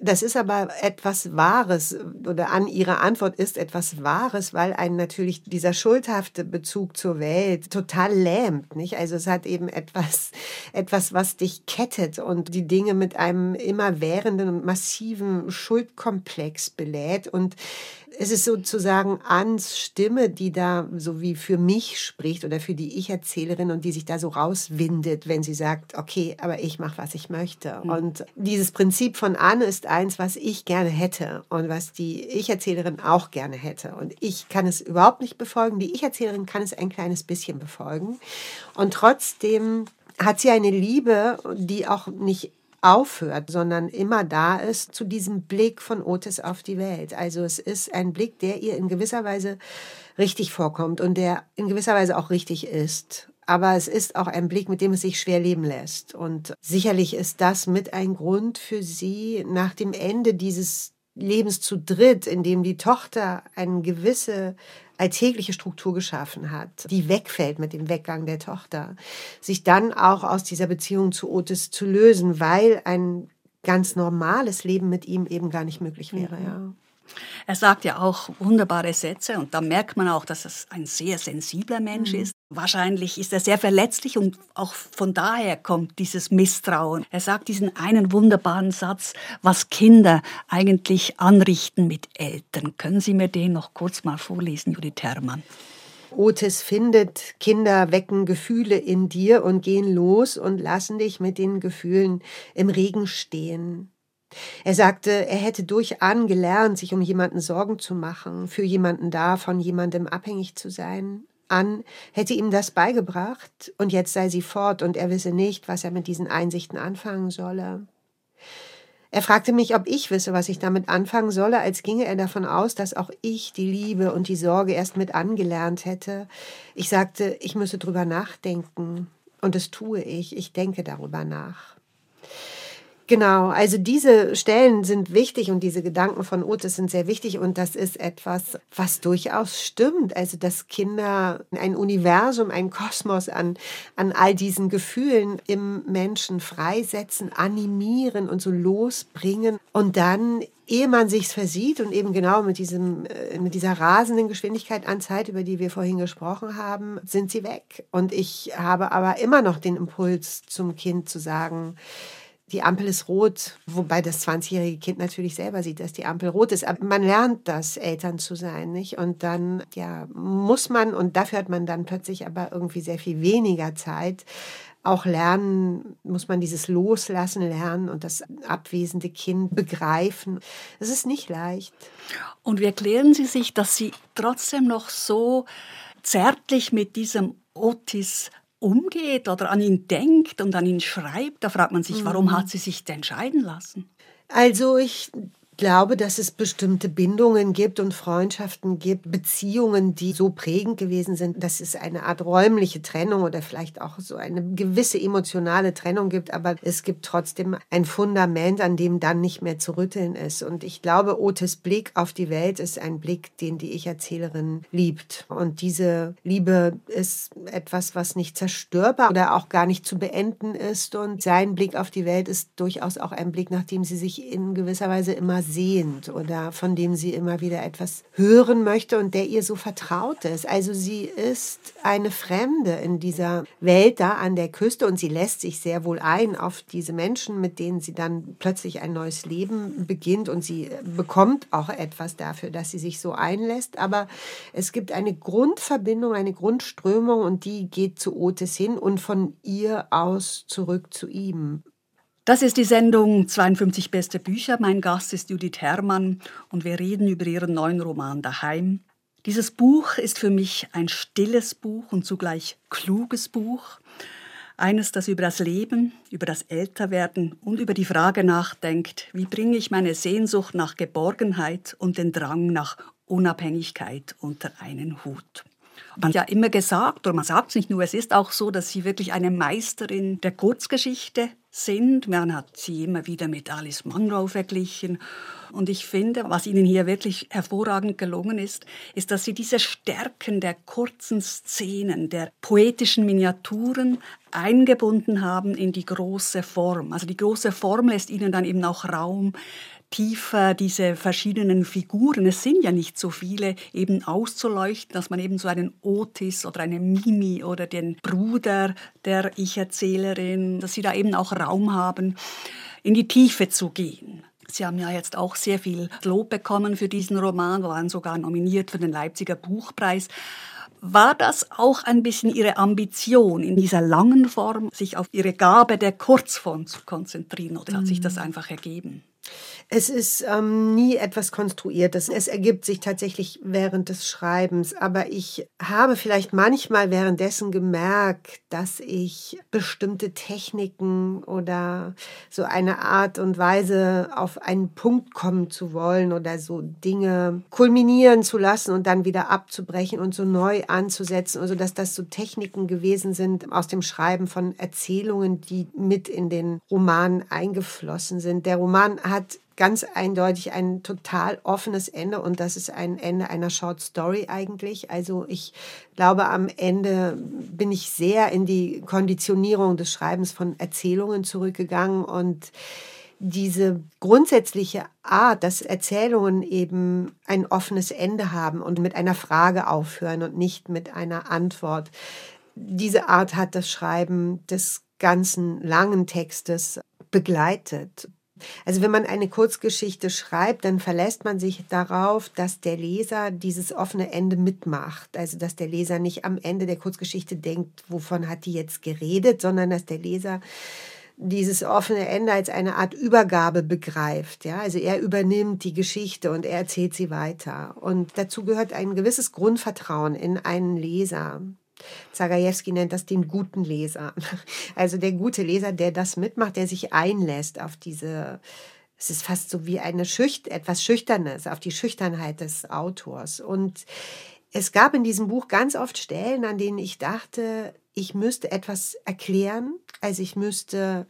Das ist aber etwas Wahres oder an ihrer Antwort ist etwas Wahres, weil einen natürlich dieser schuldhafte Bezug zur Welt total lähmt, nicht? Also es hat eben etwas, etwas, was dich kettet und die Dinge mit einem immerwährenden und massiven Schuldkomplex belädt und es ist sozusagen Ans Stimme, die da so wie für mich spricht oder für die Ich-Erzählerin und die sich da so rauswindet, wenn sie sagt, okay, aber ich mache, was ich möchte. Mhm. Und dieses Prinzip von Anne ist eins, was ich gerne hätte und was die Ich-Erzählerin auch gerne hätte. Und ich kann es überhaupt nicht befolgen. Die Ich-Erzählerin kann es ein kleines bisschen befolgen. Und trotzdem hat sie eine Liebe, die auch nicht aufhört, sondern immer da ist zu diesem Blick von Otis auf die Welt. Also es ist ein Blick, der ihr in gewisser Weise richtig vorkommt und der in gewisser Weise auch richtig ist. Aber es ist auch ein Blick, mit dem es sich schwer leben lässt. Und sicherlich ist das mit ein Grund für sie nach dem Ende dieses Lebens zu dritt, in dem die Tochter eine gewisse alltägliche Struktur geschaffen hat, die wegfällt mit dem Weggang der Tochter, sich dann auch aus dieser Beziehung zu Otis zu lösen, weil ein ganz normales Leben mit ihm eben gar nicht möglich wäre. Mhm. Ja. Er sagt ja auch wunderbare Sätze und da merkt man auch, dass es ein sehr sensibler Mensch mhm. ist. Wahrscheinlich ist er sehr verletzlich und auch von daher kommt dieses Misstrauen. Er sagt diesen einen wunderbaren Satz, was Kinder eigentlich anrichten mit Eltern. Können Sie mir den noch kurz mal vorlesen, Judith Herrmann? Otis findet, Kinder wecken Gefühle in dir und gehen los und lassen dich mit den Gefühlen im Regen stehen. Er sagte, er hätte durchan gelernt, sich um jemanden Sorgen zu machen, für jemanden da, von jemandem abhängig zu sein. An hätte ihm das beigebracht, und jetzt sei sie fort, und er wisse nicht, was er mit diesen Einsichten anfangen solle. Er fragte mich, ob ich wisse, was ich damit anfangen solle, als ginge er davon aus, dass auch ich die Liebe und die Sorge erst mit angelernt hätte. Ich sagte, ich müsse drüber nachdenken, und das tue ich, ich denke darüber nach. Genau, also diese Stellen sind wichtig und diese Gedanken von Otis sind sehr wichtig und das ist etwas, was durchaus stimmt. Also dass Kinder ein Universum, ein Kosmos an, an all diesen Gefühlen im Menschen freisetzen, animieren und so losbringen und dann ehe man sich's versieht und eben genau mit diesem äh, mit dieser rasenden Geschwindigkeit an Zeit, über die wir vorhin gesprochen haben, sind sie weg. Und ich habe aber immer noch den Impuls zum Kind zu sagen, die Ampel ist rot, wobei das 20-jährige Kind natürlich selber sieht, dass die Ampel rot ist. Aber man lernt das, Eltern zu sein, nicht? Und dann, ja, muss man, und dafür hat man dann plötzlich aber irgendwie sehr viel weniger Zeit, auch lernen, muss man dieses Loslassen lernen und das abwesende Kind begreifen. Es ist nicht leicht. Und wie erklären Sie sich, dass Sie trotzdem noch so zärtlich mit diesem Otis umgeht oder an ihn denkt und an ihn schreibt, da fragt man sich, warum mhm. hat sie sich denn scheiden lassen? Also ich glaube, dass es bestimmte Bindungen gibt und Freundschaften gibt, Beziehungen, die so prägend gewesen sind, dass es eine Art räumliche Trennung oder vielleicht auch so eine gewisse emotionale Trennung gibt, aber es gibt trotzdem ein Fundament, an dem dann nicht mehr zu rütteln ist. Und ich glaube, Otis Blick auf die Welt ist ein Blick, den die Ich-Erzählerin liebt. Und diese Liebe ist etwas, was nicht zerstörbar oder auch gar nicht zu beenden ist. Und sein Blick auf die Welt ist durchaus auch ein Blick, nach dem sie sich in gewisser Weise immer sehnt oder von dem sie immer wieder etwas hören möchte und der ihr so vertraut ist. Also sie ist eine Fremde in dieser Welt da an der Küste und sie lässt sich sehr wohl ein auf diese Menschen, mit denen sie dann plötzlich ein neues Leben beginnt und sie bekommt auch etwas dafür, dass sie sich so einlässt. Aber es gibt eine Grundverbindung, eine Grundströmung und die geht zu Otis hin und von ihr aus zurück zu ihm. Das ist die Sendung 52 beste Bücher. Mein Gast ist Judith Herrmann und wir reden über ihren neuen Roman Daheim. Dieses Buch ist für mich ein stilles Buch und zugleich kluges Buch. Eines, das über das Leben, über das Älterwerden und über die Frage nachdenkt, wie bringe ich meine Sehnsucht nach Geborgenheit und den Drang nach Unabhängigkeit unter einen Hut. Man hat ja immer gesagt, oder man sagt es nicht nur, es ist auch so, dass sie wirklich eine Meisterin der Kurzgeschichte sind. Man hat sie immer wieder mit Alice Munro verglichen. Und ich finde, was ihnen hier wirklich hervorragend gelungen ist, ist, dass sie diese Stärken der kurzen Szenen, der poetischen Miniaturen eingebunden haben in die große Form. Also die große Form lässt ihnen dann eben auch Raum, tiefer diese verschiedenen Figuren, es sind ja nicht so viele, eben auszuleuchten, dass man eben so einen Otis oder eine Mimi oder den Bruder der Ich-Erzählerin, dass sie da eben auch Raum haben, in die Tiefe zu gehen. Sie haben ja jetzt auch sehr viel Lob bekommen für diesen Roman, waren sogar nominiert für den Leipziger Buchpreis. War das auch ein bisschen Ihre Ambition, in dieser langen Form sich auf Ihre Gabe der Kurzform zu konzentrieren oder hat sich das mhm. einfach ergeben? Es ist ähm, nie etwas Konstruiertes. Es ergibt sich tatsächlich während des Schreibens. Aber ich habe vielleicht manchmal währenddessen gemerkt, dass ich bestimmte Techniken oder so eine Art und Weise auf einen Punkt kommen zu wollen oder so Dinge kulminieren zu lassen und dann wieder abzubrechen und so neu anzusetzen. Also dass das so Techniken gewesen sind aus dem Schreiben von Erzählungen, die mit in den Roman eingeflossen sind. Der Roman hat ganz eindeutig ein total offenes Ende und das ist ein Ende einer Short Story eigentlich. Also ich glaube, am Ende bin ich sehr in die Konditionierung des Schreibens von Erzählungen zurückgegangen und diese grundsätzliche Art, dass Erzählungen eben ein offenes Ende haben und mit einer Frage aufhören und nicht mit einer Antwort. Diese Art hat das Schreiben des ganzen langen Textes begleitet. Also wenn man eine Kurzgeschichte schreibt, dann verlässt man sich darauf, dass der Leser dieses offene Ende mitmacht. Also dass der Leser nicht am Ende der Kurzgeschichte denkt, wovon hat die jetzt geredet, sondern dass der Leser dieses offene Ende als eine Art Übergabe begreift. Ja, also er übernimmt die Geschichte und er erzählt sie weiter. Und dazu gehört ein gewisses Grundvertrauen in einen Leser. Zagajewski nennt das den guten Leser. Also der gute Leser, der das mitmacht, der sich einlässt auf diese, es ist fast so wie eine Schücht, etwas Schüchternes, auf die Schüchternheit des Autors. Und es gab in diesem Buch ganz oft Stellen, an denen ich dachte, ich müsste etwas erklären. Also ich müsste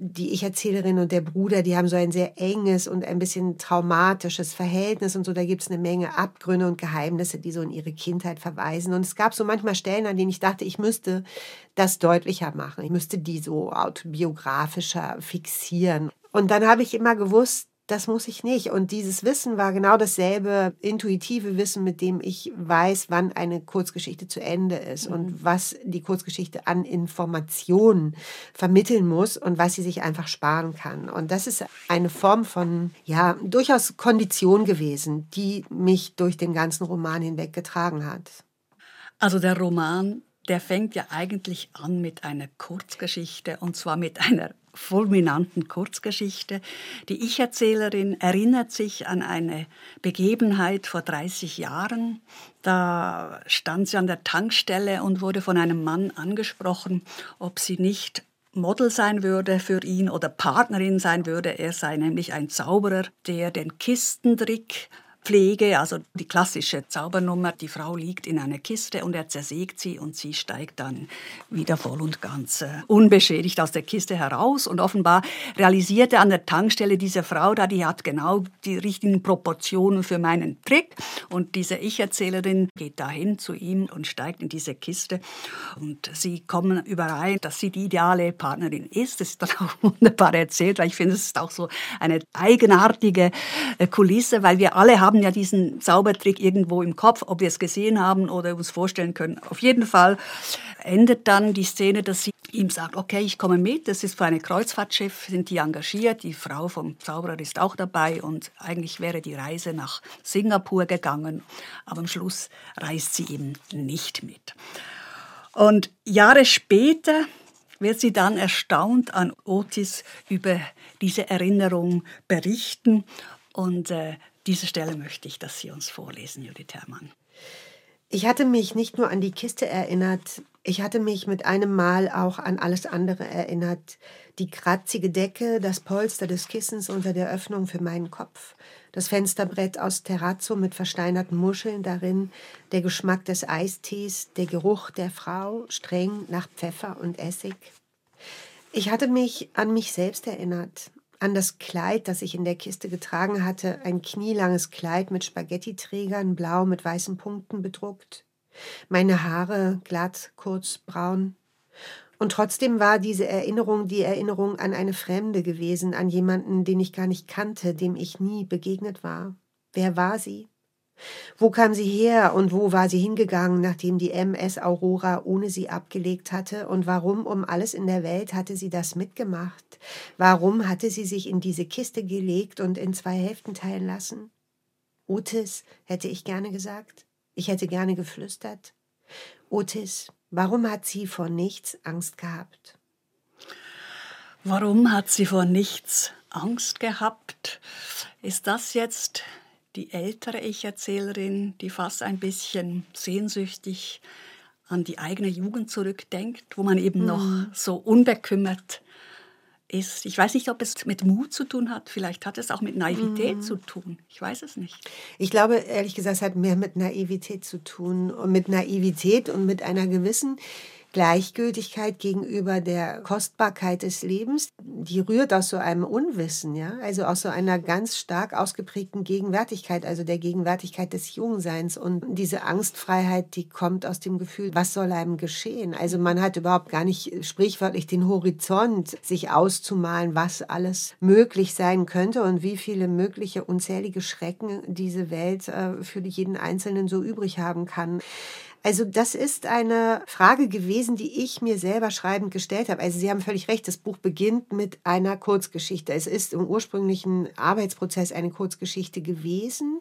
die Ich-Erzählerin und der Bruder, die haben so ein sehr enges und ein bisschen traumatisches Verhältnis und so. Da gibt es eine Menge Abgründe und Geheimnisse, die so in ihre Kindheit verweisen. Und es gab so manchmal Stellen, an denen ich dachte, ich müsste das deutlicher machen. Ich müsste die so autobiografischer fixieren. Und dann habe ich immer gewusst, das muss ich nicht. Und dieses Wissen war genau dasselbe intuitive Wissen, mit dem ich weiß, wann eine Kurzgeschichte zu Ende ist mhm. und was die Kurzgeschichte an Informationen vermitteln muss und was sie sich einfach sparen kann. Und das ist eine Form von, ja, durchaus Kondition gewesen, die mich durch den ganzen Roman hinweg getragen hat. Also der Roman der fängt ja eigentlich an mit einer Kurzgeschichte und zwar mit einer fulminanten Kurzgeschichte. Die Ich-Erzählerin erinnert sich an eine Begebenheit vor 30 Jahren. Da stand sie an der Tankstelle und wurde von einem Mann angesprochen, ob sie nicht Model sein würde für ihn oder Partnerin sein würde. Er sei nämlich ein Zauberer, der den Kistentrick Pflege, also die klassische Zaubernummer, die Frau liegt in einer Kiste und er zersägt sie und sie steigt dann wieder voll und ganz äh, unbeschädigt aus der Kiste heraus. Und offenbar realisierte an der Tankstelle diese Frau da, die hat genau die richtigen Proportionen für meinen Trick. Und diese Ich-Erzählerin geht dahin zu ihm und steigt in diese Kiste. Und sie kommen überein, dass sie die ideale Partnerin ist. Das ist dann auch wunderbar erzählt, weil ich finde, es ist auch so eine eigenartige äh, Kulisse, weil wir alle haben haben ja diesen Zaubertrick irgendwo im Kopf, ob wir es gesehen haben oder uns vorstellen können. Auf jeden Fall endet dann die Szene, dass sie ihm sagt, okay, ich komme mit, das ist für ein Kreuzfahrtschiff, sind die engagiert, die Frau vom Zauberer ist auch dabei und eigentlich wäre die Reise nach Singapur gegangen, aber am Schluss reist sie eben nicht mit. Und Jahre später wird sie dann erstaunt an Otis über diese Erinnerung berichten und äh, diese Stelle möchte ich, dass Sie uns vorlesen, Judith Herrmann. Ich hatte mich nicht nur an die Kiste erinnert, ich hatte mich mit einem Mal auch an alles andere erinnert. Die kratzige Decke, das Polster des Kissens unter der Öffnung für meinen Kopf, das Fensterbrett aus Terrazzo mit versteinerten Muscheln darin, der Geschmack des Eistees, der Geruch der Frau, streng nach Pfeffer und Essig. Ich hatte mich an mich selbst erinnert, an das Kleid, das ich in der Kiste getragen hatte, ein knielanges Kleid mit Spaghettiträgern, blau mit weißen Punkten bedruckt, meine Haare glatt, kurz, braun. Und trotzdem war diese Erinnerung die Erinnerung an eine Fremde gewesen, an jemanden, den ich gar nicht kannte, dem ich nie begegnet war. Wer war sie? Wo kam sie her und wo war sie hingegangen, nachdem die MS Aurora ohne sie abgelegt hatte? Und warum um alles in der Welt hatte sie das mitgemacht? Warum hatte sie sich in diese Kiste gelegt und in zwei Hälften teilen lassen? Otis, hätte ich gerne gesagt. Ich hätte gerne geflüstert. Otis, warum hat sie vor nichts Angst gehabt? Warum hat sie vor nichts Angst gehabt? Ist das jetzt die ältere Ich-Erzählerin, die fast ein bisschen sehnsüchtig an die eigene Jugend zurückdenkt, wo man eben mhm. noch so unbekümmert ist. Ich weiß nicht, ob es mit Mut zu tun hat. Vielleicht hat es auch mit Naivität mhm. zu tun. Ich weiß es nicht. Ich glaube, ehrlich gesagt, es hat mehr mit Naivität zu tun. Und mit Naivität und mit einer gewissen Gleichgültigkeit gegenüber der Kostbarkeit des Lebens, die rührt aus so einem Unwissen, ja, also aus so einer ganz stark ausgeprägten Gegenwärtigkeit, also der Gegenwärtigkeit des Jungseins. Und diese Angstfreiheit, die kommt aus dem Gefühl, was soll einem geschehen? Also man hat überhaupt gar nicht sprichwörtlich den Horizont, sich auszumalen, was alles möglich sein könnte und wie viele mögliche unzählige Schrecken diese Welt äh, für jeden Einzelnen so übrig haben kann. Also das ist eine Frage gewesen, die ich mir selber schreibend gestellt habe. Also Sie haben völlig recht, das Buch beginnt mit einer Kurzgeschichte. Es ist im ursprünglichen Arbeitsprozess eine Kurzgeschichte gewesen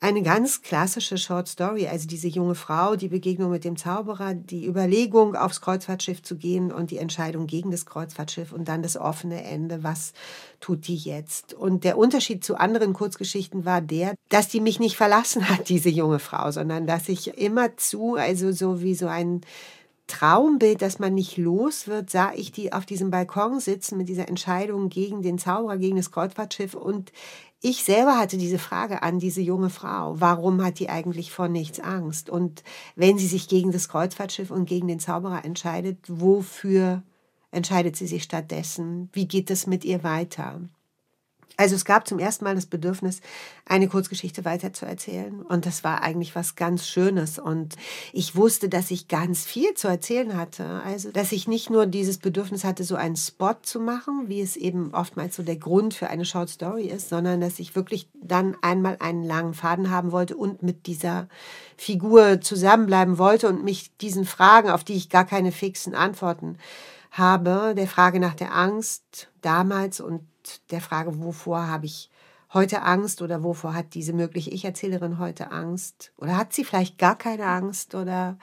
eine ganz klassische Short Story, also diese junge Frau, die Begegnung mit dem Zauberer, die Überlegung, aufs Kreuzfahrtschiff zu gehen und die Entscheidung gegen das Kreuzfahrtschiff und dann das offene Ende, was tut die jetzt? Und der Unterschied zu anderen Kurzgeschichten war der, dass die mich nicht verlassen hat, diese junge Frau, sondern dass ich immer zu, also so wie so ein Traumbild, dass man nicht los wird, sah ich die auf diesem Balkon sitzen mit dieser Entscheidung gegen den Zauberer, gegen das Kreuzfahrtschiff und ich selber hatte diese Frage an diese junge Frau. Warum hat die eigentlich vor nichts Angst? Und wenn sie sich gegen das Kreuzfahrtschiff und gegen den Zauberer entscheidet, wofür entscheidet sie sich stattdessen? Wie geht es mit ihr weiter? Also es gab zum ersten Mal das Bedürfnis, eine Kurzgeschichte weiterzuerzählen. Und das war eigentlich was ganz Schönes. Und ich wusste, dass ich ganz viel zu erzählen hatte. Also, dass ich nicht nur dieses Bedürfnis hatte, so einen Spot zu machen, wie es eben oftmals so der Grund für eine Short Story ist, sondern dass ich wirklich dann einmal einen langen Faden haben wollte und mit dieser Figur zusammenbleiben wollte und mich diesen Fragen, auf die ich gar keine fixen Antworten habe, der Frage nach der Angst damals und der Frage, wovor habe ich heute Angst oder wovor hat diese mögliche Ich-Erzählerin heute Angst? Oder hat sie vielleicht gar keine Angst oder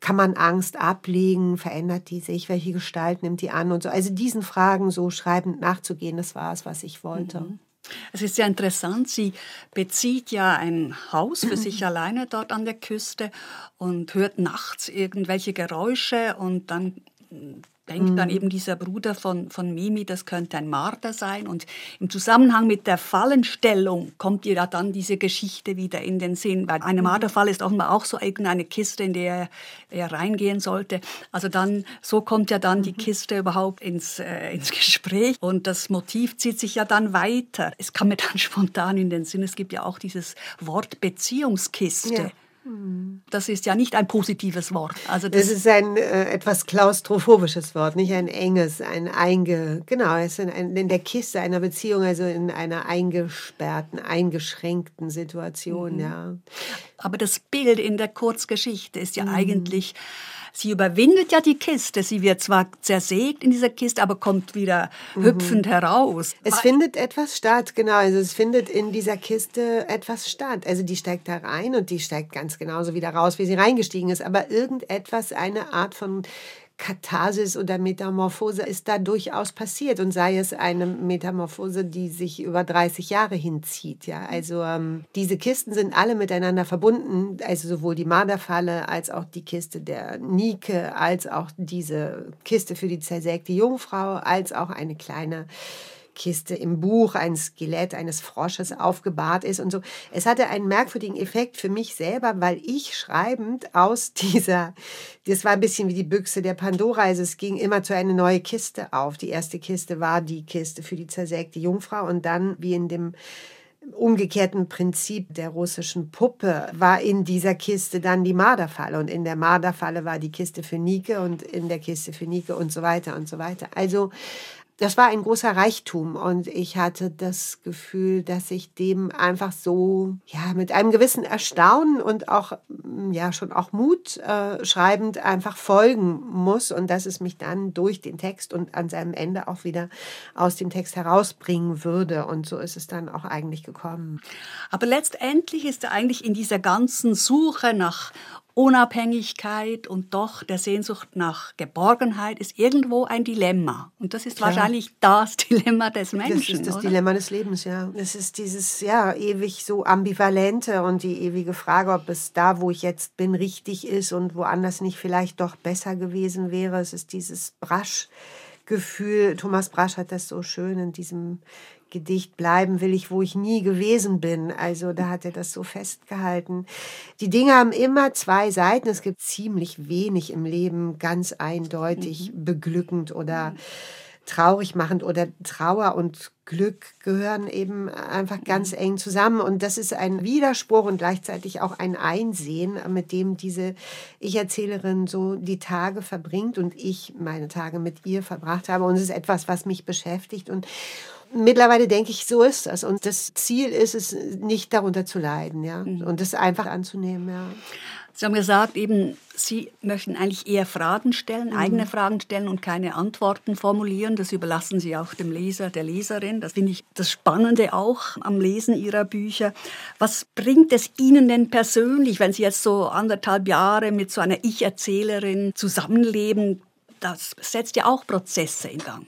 kann man Angst ablegen? Verändert die sich? Welche Gestalt nimmt die an? Und so. Also diesen Fragen so schreibend nachzugehen, das war es, was ich wollte. Mhm. Es ist sehr interessant. Sie bezieht ja ein Haus für sich alleine dort an der Küste und hört nachts irgendwelche Geräusche und dann denkt mhm. dann eben dieser Bruder von, von Mimi, das könnte ein Marder sein. Und im Zusammenhang mit der Fallenstellung kommt ihr ja dann diese Geschichte wieder in den Sinn. Weil eine mhm. Marderfalle ist offenbar auch so irgendeine Kiste, in der er, reingehen sollte. Also dann, so kommt ja dann mhm. die Kiste überhaupt ins, äh, ins Gespräch. Und das Motiv zieht sich ja dann weiter. Es kam mir dann spontan in den Sinn, es gibt ja auch dieses Wort Beziehungskiste. Ja. Das ist ja nicht ein positives Wort. Also das, das ist ein äh, etwas klaustrophobisches Wort, nicht ein enges, ein einge, genau, es ist in, ein, in der Kiste einer Beziehung, also in einer eingesperrten, eingeschränkten Situation, mhm. ja. Aber das Bild in der Kurzgeschichte ist ja mhm. eigentlich Sie überwindet ja die Kiste. Sie wird zwar zersägt in dieser Kiste, aber kommt wieder mhm. hüpfend heraus. Es Weil findet etwas statt, genau. Also es findet in dieser Kiste etwas statt. Also die steigt da rein und die steigt ganz genauso wieder raus, wie sie reingestiegen ist. Aber irgendetwas, eine Art von Katharsis oder Metamorphose ist da durchaus passiert und sei es eine Metamorphose, die sich über 30 Jahre hinzieht. Ja, also ähm, diese Kisten sind alle miteinander verbunden, also sowohl die Marderfalle als auch die Kiste der Nike, als auch diese Kiste für die zersägte Jungfrau, als auch eine kleine Kiste im Buch ein Skelett eines Frosches aufgebahrt ist und so. Es hatte einen merkwürdigen Effekt für mich selber, weil ich schreibend aus dieser, das war ein bisschen wie die Büchse der Pandora, also es ging immer zu einer neue Kiste auf. Die erste Kiste war die Kiste für die zersägte Jungfrau und dann wie in dem umgekehrten Prinzip der russischen Puppe war in dieser Kiste dann die Marderfalle und in der Marderfalle war die Kiste für Nike und in der Kiste für Nike und so weiter und so weiter. Also das war ein großer Reichtum und ich hatte das Gefühl, dass ich dem einfach so ja mit einem gewissen Erstaunen und auch mm, ja schon auch Mut äh, schreibend einfach folgen muss und dass es mich dann durch den Text und an seinem Ende auch wieder aus dem Text herausbringen würde und so ist es dann auch eigentlich gekommen. Aber letztendlich ist eigentlich in dieser ganzen Suche nach Unabhängigkeit und doch der Sehnsucht nach Geborgenheit ist irgendwo ein Dilemma. Und das ist Klar. wahrscheinlich das Dilemma des Menschen. Das ist das oder? Dilemma des Lebens, ja. Es ist dieses, ja, ewig so ambivalente und die ewige Frage, ob es da, wo ich jetzt bin, richtig ist und woanders nicht vielleicht doch besser gewesen wäre. Es ist dieses Brasch-Gefühl. Thomas Brasch hat das so schön in diesem Gedicht bleiben will ich, wo ich nie gewesen bin. Also da hat er das so festgehalten. Die Dinge haben immer zwei Seiten. Es gibt ziemlich wenig im Leben ganz eindeutig mhm. beglückend oder traurig machend oder Trauer und Glück gehören eben einfach ganz mhm. eng zusammen. Und das ist ein Widerspruch und gleichzeitig auch ein Einsehen, mit dem diese Ich-Erzählerin so die Tage verbringt und ich meine Tage mit ihr verbracht habe. Und es ist etwas, was mich beschäftigt und mittlerweile denke ich, so ist das. Und das Ziel ist es, nicht darunter zu leiden, ja. Mhm. Und das einfach anzunehmen, ja. Sie haben gesagt, eben, Sie möchten eigentlich eher Fragen stellen, mhm. eigene Fragen stellen und keine Antworten formulieren. Das überlassen Sie auch dem Leser, der Leserin. Das finde ich das Spannende auch am Lesen Ihrer Bücher. Was bringt es Ihnen denn persönlich, wenn Sie jetzt so anderthalb Jahre mit so einer Ich-Erzählerin zusammenleben? Das setzt ja auch Prozesse in Gang.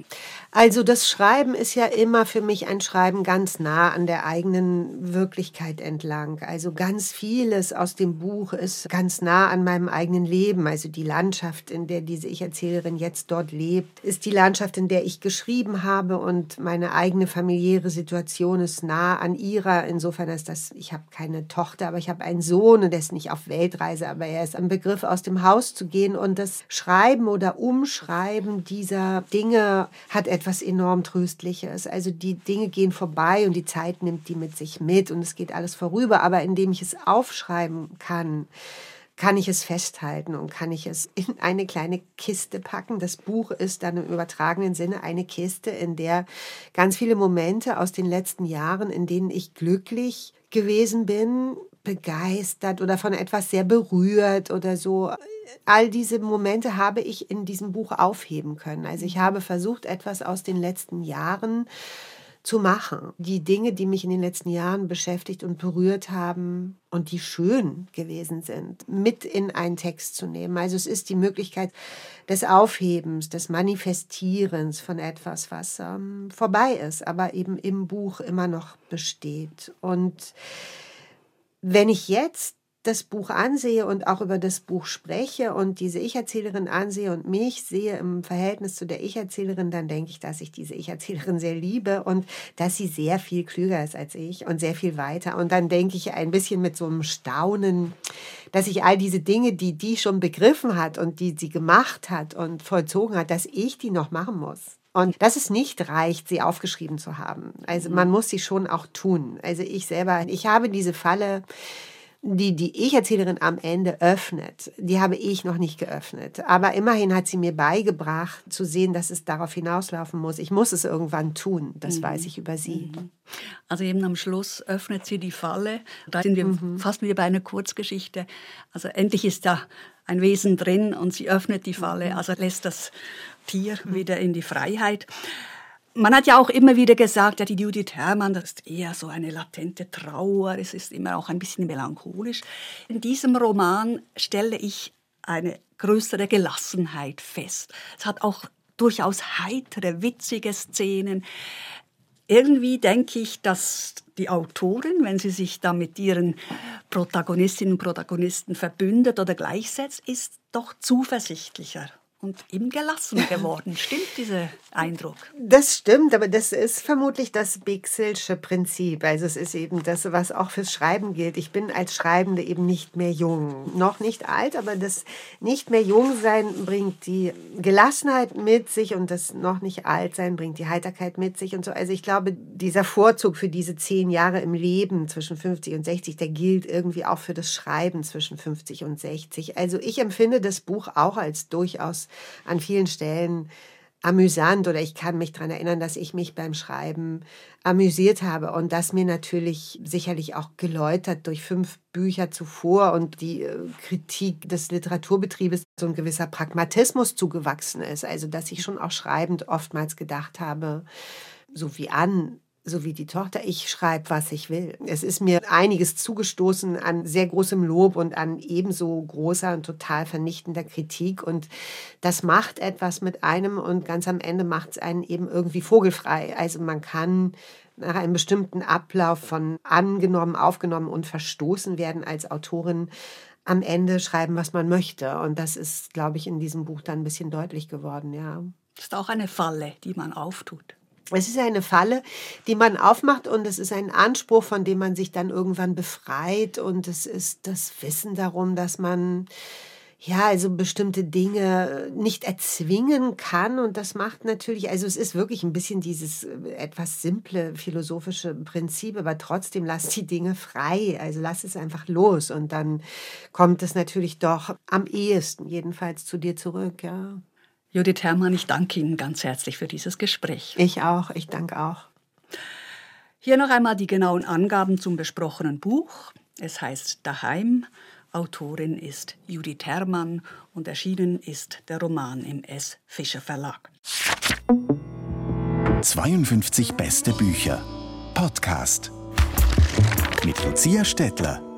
Also das Schreiben ist ja immer für mich ein Schreiben ganz nah an der eigenen Wirklichkeit entlang. Also ganz vieles aus dem Buch ist ganz nah an meinem eigenen Leben. Also die Landschaft, in der diese Ich-Erzählerin jetzt dort lebt, ist die Landschaft, in der ich geschrieben habe und meine eigene familiäre Situation ist nah an ihrer. Insofern ist das, ich habe keine Tochter, aber ich habe einen Sohn und der ist nicht auf Weltreise, aber er ist am Begriff, aus dem Haus zu gehen und das Schreiben oder Umschreiben dieser Dinge hat etwas etwas enorm Tröstliches. Also die Dinge gehen vorbei und die Zeit nimmt die mit sich mit und es geht alles vorüber. Aber indem ich es aufschreiben kann, kann ich es festhalten und kann ich es in eine kleine Kiste packen. Das Buch ist dann im übertragenen Sinne eine Kiste, in der ganz viele Momente aus den letzten Jahren, in denen ich glücklich gewesen bin, begeistert oder von etwas sehr berührt oder so. All diese Momente habe ich in diesem Buch aufheben können. Also ich habe versucht, etwas aus den letzten Jahren zu machen. Die Dinge, die mich in den letzten Jahren beschäftigt und berührt haben und die schön gewesen sind, mit in einen Text zu nehmen. Also es ist die Möglichkeit des Aufhebens, des Manifestierens von etwas, was ähm, vorbei ist, aber eben im Buch immer noch besteht. Und wenn ich jetzt das Buch ansehe und auch über das Buch spreche und diese Ich-Erzählerin ansehe und mich sehe im Verhältnis zu der Ich-Erzählerin, dann denke ich, dass ich diese Ich-Erzählerin sehr liebe und dass sie sehr viel klüger ist als ich und sehr viel weiter. Und dann denke ich ein bisschen mit so einem Staunen, dass ich all diese Dinge, die die schon begriffen hat und die sie gemacht hat und vollzogen hat, dass ich die noch machen muss. Und dass es nicht reicht, sie aufgeschrieben zu haben. Also man muss sie schon auch tun. Also ich selber, ich habe diese Falle die die Ich-Erzählerin am Ende öffnet, die habe ich noch nicht geöffnet. Aber immerhin hat sie mir beigebracht, zu sehen, dass es darauf hinauslaufen muss. Ich muss es irgendwann tun. Das mhm. weiß ich über sie. Mhm. Also eben am Schluss öffnet sie die Falle. Da sind wir mhm. fast wieder bei einer Kurzgeschichte. Also endlich ist da ein Wesen drin und sie öffnet die Falle, mhm. also lässt das Tier wieder in die Freiheit. Man hat ja auch immer wieder gesagt, ja, die Judith Herrmann, das ist eher so eine latente Trauer, es ist immer auch ein bisschen melancholisch. In diesem Roman stelle ich eine größere Gelassenheit fest. Es hat auch durchaus heitere, witzige Szenen. Irgendwie denke ich, dass die Autorin, wenn sie sich da mit ihren Protagonistinnen und Protagonisten verbündet oder gleichsetzt, ist doch zuversichtlicher und eben gelassener geworden. Stimmt dieser Eindruck? Das stimmt, aber das ist vermutlich das Bixelsche Prinzip. Also es ist eben das, was auch fürs Schreiben gilt. Ich bin als Schreibende eben nicht mehr jung. Noch nicht alt, aber das nicht mehr jung sein bringt die Gelassenheit mit sich und das noch nicht alt sein bringt die Heiterkeit mit sich und so. Also ich glaube, dieser Vorzug für diese zehn Jahre im Leben zwischen 50 und 60, der gilt irgendwie auch für das Schreiben zwischen 50 und 60. Also ich empfinde das Buch auch als durchaus an vielen Stellen amüsant oder ich kann mich daran erinnern, dass ich mich beim Schreiben amüsiert habe und das mir natürlich sicherlich auch geläutert durch fünf Bücher zuvor und die äh, Kritik des Literaturbetriebes so ein gewisser Pragmatismus zugewachsen ist. Also dass ich schon auch schreibend oftmals gedacht habe, so wie an, so wie die Tochter, ich schreibe, was ich will. Es ist mir einiges zugestoßen an sehr großem Lob und an ebenso großer und total vernichtender Kritik. Und das macht etwas mit einem und ganz am Ende macht es einen eben irgendwie vogelfrei. Also man kann nach einem bestimmten Ablauf von angenommen, aufgenommen und verstoßen werden als Autorin am Ende schreiben, was man möchte. Und das ist, glaube ich, in diesem Buch dann ein bisschen deutlich geworden, ja. Das ist auch eine Falle, die man auftut. Es ist eine Falle, die man aufmacht und es ist ein Anspruch, von dem man sich dann irgendwann befreit und es ist das Wissen darum, dass man ja, also bestimmte Dinge nicht erzwingen kann und das macht natürlich, also es ist wirklich ein bisschen dieses äh, etwas simple philosophische Prinzip, aber trotzdem lass die Dinge frei, also lass es einfach los und dann kommt es natürlich doch am ehesten jedenfalls zu dir zurück, ja. Judith Herrmann, ich danke Ihnen ganz herzlich für dieses Gespräch. Ich auch, ich danke auch. Hier noch einmal die genauen Angaben zum besprochenen Buch. Es heißt Daheim. Autorin ist Judith Herrmann und erschienen ist der Roman im S. Fischer Verlag. 52 beste Bücher. Podcast. Mit Lucia Stettler.